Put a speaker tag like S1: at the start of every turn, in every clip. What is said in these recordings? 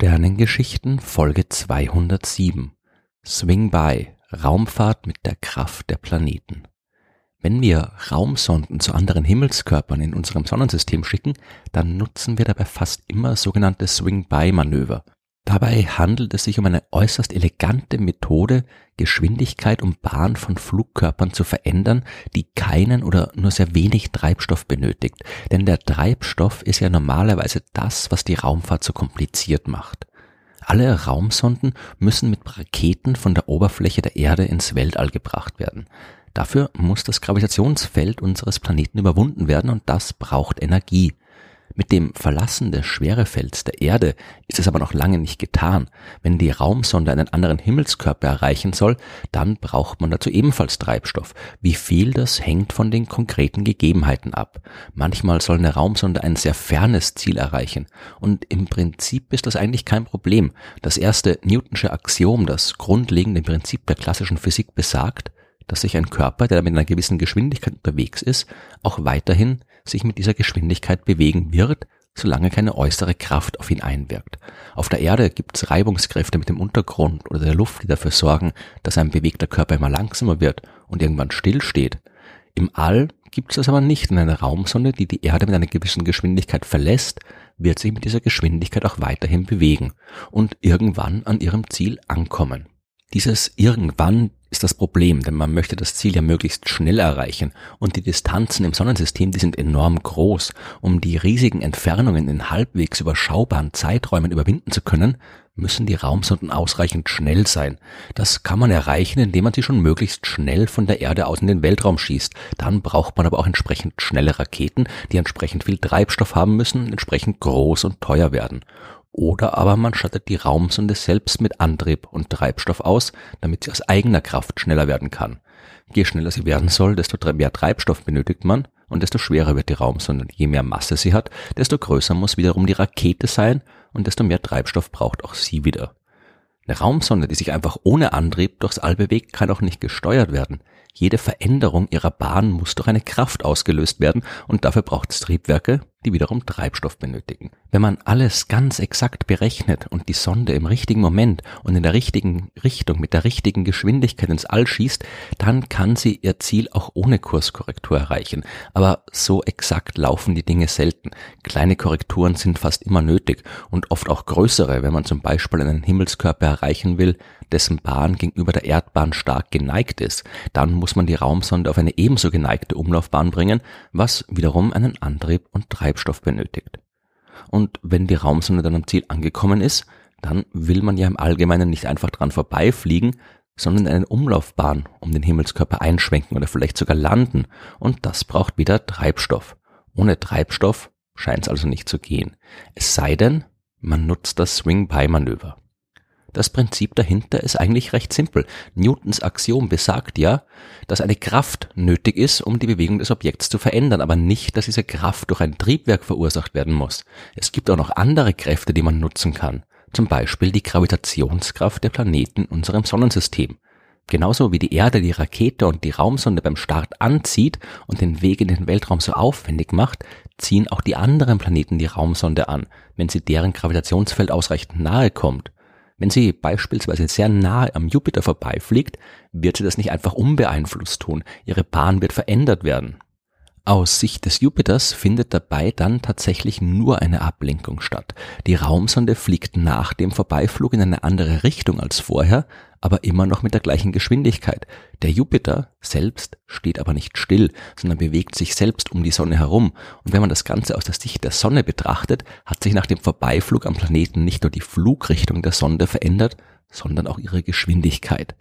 S1: Sternengeschichten Folge 207 Swing by Raumfahrt mit der Kraft der Planeten. Wenn wir Raumsonden zu anderen Himmelskörpern in unserem Sonnensystem schicken, dann nutzen wir dabei fast immer sogenannte Swing-by-Manöver. Dabei handelt es sich um eine äußerst elegante Methode, Geschwindigkeit und Bahn von Flugkörpern zu verändern, die keinen oder nur sehr wenig Treibstoff benötigt. Denn der Treibstoff ist ja normalerweise das, was die Raumfahrt so kompliziert macht. Alle Raumsonden müssen mit Raketen von der Oberfläche der Erde ins Weltall gebracht werden. Dafür muss das Gravitationsfeld unseres Planeten überwunden werden und das braucht Energie. Mit dem Verlassen des Schwerefelds der Erde ist es aber noch lange nicht getan. Wenn die Raumsonde einen anderen Himmelskörper erreichen soll, dann braucht man dazu ebenfalls Treibstoff. Wie viel das hängt von den konkreten Gegebenheiten ab. Manchmal soll eine Raumsonde ein sehr fernes Ziel erreichen. Und im Prinzip ist das eigentlich kein Problem. Das erste Newtonsche Axiom, das grundlegende Prinzip der klassischen Physik besagt, dass sich ein Körper, der mit einer gewissen Geschwindigkeit unterwegs ist, auch weiterhin sich mit dieser Geschwindigkeit bewegen wird, solange keine äußere Kraft auf ihn einwirkt. Auf der Erde gibt es Reibungskräfte mit dem Untergrund oder der Luft, die dafür sorgen, dass ein bewegter Körper immer langsamer wird und irgendwann stillsteht. Im All gibt es das aber nicht. In einer Raumsonde, die die Erde mit einer gewissen Geschwindigkeit verlässt, wird sich mit dieser Geschwindigkeit auch weiterhin bewegen und irgendwann an ihrem Ziel ankommen. Dieses irgendwann ist das Problem, denn man möchte das Ziel ja möglichst schnell erreichen und die Distanzen im Sonnensystem, die sind enorm groß. Um die riesigen Entfernungen in halbwegs überschaubaren Zeiträumen überwinden zu können, müssen die Raumsonden ausreichend schnell sein. Das kann man erreichen, indem man sie schon möglichst schnell von der Erde aus in den Weltraum schießt. Dann braucht man aber auch entsprechend schnelle Raketen, die entsprechend viel Treibstoff haben müssen, entsprechend groß und teuer werden. Oder aber man schattet die Raumsonde selbst mit Antrieb und Treibstoff aus, damit sie aus eigener Kraft schneller werden kann. Je schneller sie werden soll, desto mehr Treibstoff benötigt man und desto schwerer wird die Raumsonde. Je mehr Masse sie hat, desto größer muss wiederum die Rakete sein und desto mehr Treibstoff braucht auch sie wieder. Eine Raumsonde, die sich einfach ohne Antrieb durchs All bewegt, kann auch nicht gesteuert werden. Jede Veränderung ihrer Bahn muss durch eine Kraft ausgelöst werden und dafür braucht es Triebwerke, die wiederum Treibstoff benötigen. Wenn man alles ganz exakt berechnet und die Sonde im richtigen Moment und in der richtigen Richtung mit der richtigen Geschwindigkeit ins All schießt, dann kann sie ihr Ziel auch ohne Kurskorrektur erreichen. Aber so exakt laufen die Dinge selten. Kleine Korrekturen sind fast immer nötig und oft auch größere, wenn man zum Beispiel einen Himmelskörper erreichen will, dessen Bahn gegenüber der Erdbahn stark geneigt ist. Dann muss man die Raumsonde auf eine ebenso geneigte Umlaufbahn bringen, was wiederum einen Antrieb und Treibstoff benötigt. Und wenn die Raumsonde dann am Ziel angekommen ist, dann will man ja im Allgemeinen nicht einfach dran vorbeifliegen, sondern eine Umlaufbahn um den Himmelskörper einschwenken oder vielleicht sogar landen. Und das braucht wieder Treibstoff. Ohne Treibstoff scheint es also nicht zu gehen. Es sei denn, man nutzt das Swing-By-Manöver. Das Prinzip dahinter ist eigentlich recht simpel. Newtons Axiom besagt ja, dass eine Kraft nötig ist, um die Bewegung des Objekts zu verändern, aber nicht, dass diese Kraft durch ein Triebwerk verursacht werden muss. Es gibt auch noch andere Kräfte, die man nutzen kann. Zum Beispiel die Gravitationskraft der Planeten in unserem Sonnensystem. Genauso wie die Erde die Rakete und die Raumsonde beim Start anzieht und den Weg in den Weltraum so aufwendig macht, ziehen auch die anderen Planeten die Raumsonde an, wenn sie deren Gravitationsfeld ausreichend nahe kommt. Wenn sie beispielsweise sehr nahe am Jupiter vorbeifliegt, wird sie das nicht einfach unbeeinflusst tun. Ihre Bahn wird verändert werden. Aus Sicht des Jupiters findet dabei dann tatsächlich nur eine Ablenkung statt. Die Raumsonde fliegt nach dem Vorbeiflug in eine andere Richtung als vorher, aber immer noch mit der gleichen Geschwindigkeit. Der Jupiter selbst steht aber nicht still, sondern bewegt sich selbst um die Sonne herum. Und wenn man das Ganze aus der Sicht der Sonne betrachtet, hat sich nach dem Vorbeiflug am Planeten nicht nur die Flugrichtung der Sonde verändert, sondern auch ihre Geschwindigkeit.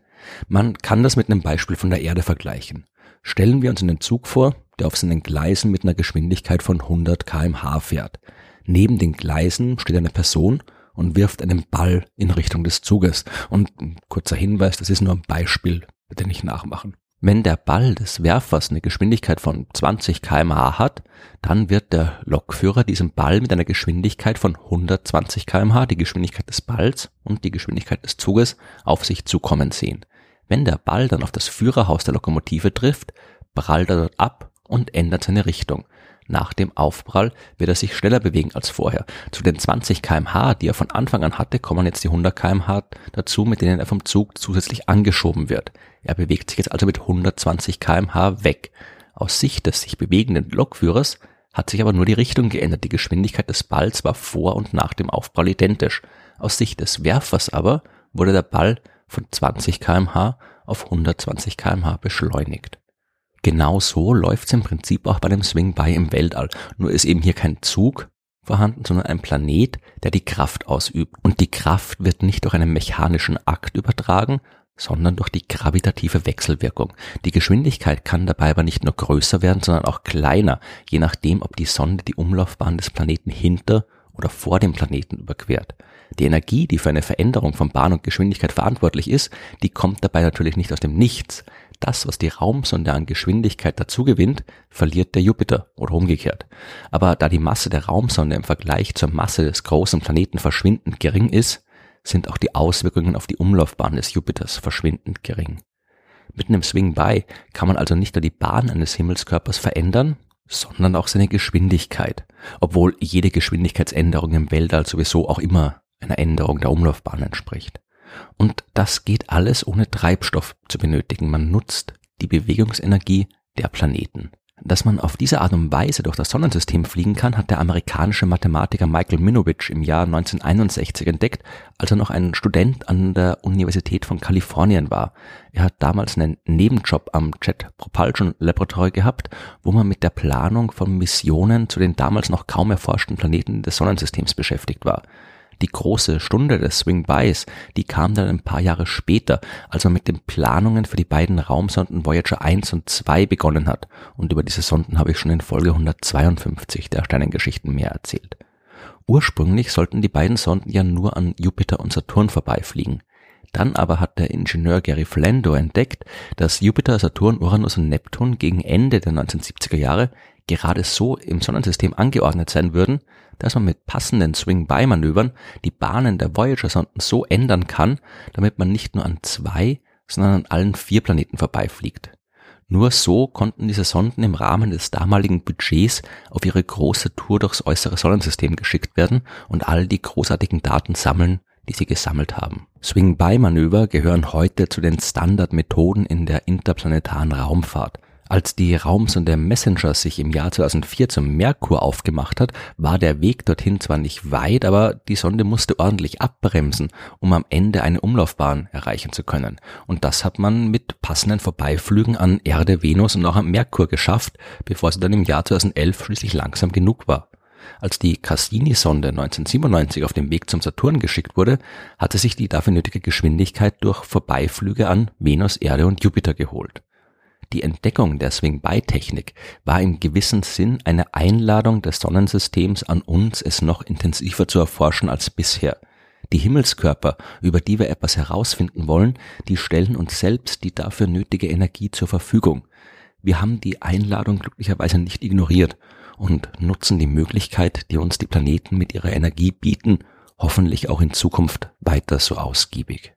S1: Man kann das mit einem Beispiel von der Erde vergleichen. Stellen wir uns einen Zug vor, der auf seinen Gleisen mit einer Geschwindigkeit von 100 kmh fährt. Neben den Gleisen steht eine Person und wirft einen Ball in Richtung des Zuges. Und kurzer Hinweis, das ist nur ein Beispiel, bitte nicht nachmachen. Wenn der Ball des Werfers eine Geschwindigkeit von 20 kmh hat, dann wird der Lokführer diesen Ball mit einer Geschwindigkeit von 120 kmh, die Geschwindigkeit des Balls und die Geschwindigkeit des Zuges, auf sich zukommen sehen. Wenn der Ball dann auf das Führerhaus der Lokomotive trifft, prallt er dort ab und ändert seine Richtung. Nach dem Aufprall wird er sich schneller bewegen als vorher. Zu den 20 kmh, die er von Anfang an hatte, kommen jetzt die 100 kmh dazu, mit denen er vom Zug zusätzlich angeschoben wird. Er bewegt sich jetzt also mit 120 kmh weg. Aus Sicht des sich bewegenden Lokführers hat sich aber nur die Richtung geändert. Die Geschwindigkeit des Balls war vor und nach dem Aufprall identisch. Aus Sicht des Werfers aber wurde der Ball von 20 kmh auf 120 kmh beschleunigt. Genau so läuft's im Prinzip auch bei dem Swing by im Weltall. Nur ist eben hier kein Zug vorhanden, sondern ein Planet, der die Kraft ausübt. Und die Kraft wird nicht durch einen mechanischen Akt übertragen, sondern durch die gravitative Wechselwirkung. Die Geschwindigkeit kann dabei aber nicht nur größer werden, sondern auch kleiner, je nachdem, ob die Sonde die Umlaufbahn des Planeten hinter oder vor dem Planeten überquert. Die Energie, die für eine Veränderung von Bahn und Geschwindigkeit verantwortlich ist, die kommt dabei natürlich nicht aus dem Nichts. Das, was die Raumsonde an Geschwindigkeit dazugewinnt, verliert der Jupiter oder umgekehrt. Aber da die Masse der Raumsonde im Vergleich zur Masse des großen Planeten verschwindend gering ist, sind auch die Auswirkungen auf die Umlaufbahn des Jupiters verschwindend gering. Mit einem Swing by kann man also nicht nur die Bahn eines Himmelskörpers verändern, sondern auch seine Geschwindigkeit, obwohl jede Geschwindigkeitsänderung im Weltall sowieso auch immer einer Änderung der Umlaufbahn entspricht. Und das geht alles ohne Treibstoff zu benötigen. Man nutzt die Bewegungsenergie der Planeten. Dass man auf diese Art und Weise durch das Sonnensystem fliegen kann, hat der amerikanische Mathematiker Michael Minovich im Jahr 1961 entdeckt, als er noch ein Student an der Universität von Kalifornien war. Er hat damals einen Nebenjob am Jet Propulsion Laboratory gehabt, wo man mit der Planung von Missionen zu den damals noch kaum erforschten Planeten des Sonnensystems beschäftigt war. Die große Stunde des Swing-Bys, die kam dann ein paar Jahre später, als man mit den Planungen für die beiden Raumsonden Voyager 1 und 2 begonnen hat. Und über diese Sonden habe ich schon in Folge 152 der Sternengeschichten mehr erzählt. Ursprünglich sollten die beiden Sonden ja nur an Jupiter und Saturn vorbeifliegen. Dann aber hat der Ingenieur Gary Flando entdeckt, dass Jupiter, Saturn, Uranus und Neptun gegen Ende der 1970er Jahre gerade so im Sonnensystem angeordnet sein würden, dass man mit passenden Swing-By-Manövern die Bahnen der Voyager-Sonden so ändern kann, damit man nicht nur an zwei, sondern an allen vier Planeten vorbeifliegt. Nur so konnten diese Sonden im Rahmen des damaligen Budgets auf ihre große Tour durchs äußere Sonnensystem geschickt werden und all die großartigen Daten sammeln, die sie gesammelt haben. Swing-By-Manöver gehören heute zu den Standardmethoden in der interplanetaren Raumfahrt. Als die Raumsonde Messenger sich im Jahr 2004 zum Merkur aufgemacht hat, war der Weg dorthin zwar nicht weit, aber die Sonde musste ordentlich abbremsen, um am Ende eine Umlaufbahn erreichen zu können. Und das hat man mit passenden Vorbeiflügen an Erde, Venus und auch am Merkur geschafft, bevor sie dann im Jahr 2011 schließlich langsam genug war. Als die Cassini-Sonde 1997 auf dem Weg zum Saturn geschickt wurde, hatte sich die dafür nötige Geschwindigkeit durch Vorbeiflüge an Venus, Erde und Jupiter geholt. Die Entdeckung der Swing-By-Technik war im gewissen Sinn eine Einladung des Sonnensystems an uns, es noch intensiver zu erforschen als bisher. Die Himmelskörper, über die wir etwas herausfinden wollen, die stellen uns selbst die dafür nötige Energie zur Verfügung. Wir haben die Einladung glücklicherweise nicht ignoriert und nutzen die Möglichkeit, die uns die Planeten mit ihrer Energie bieten, hoffentlich auch in Zukunft weiter so ausgiebig.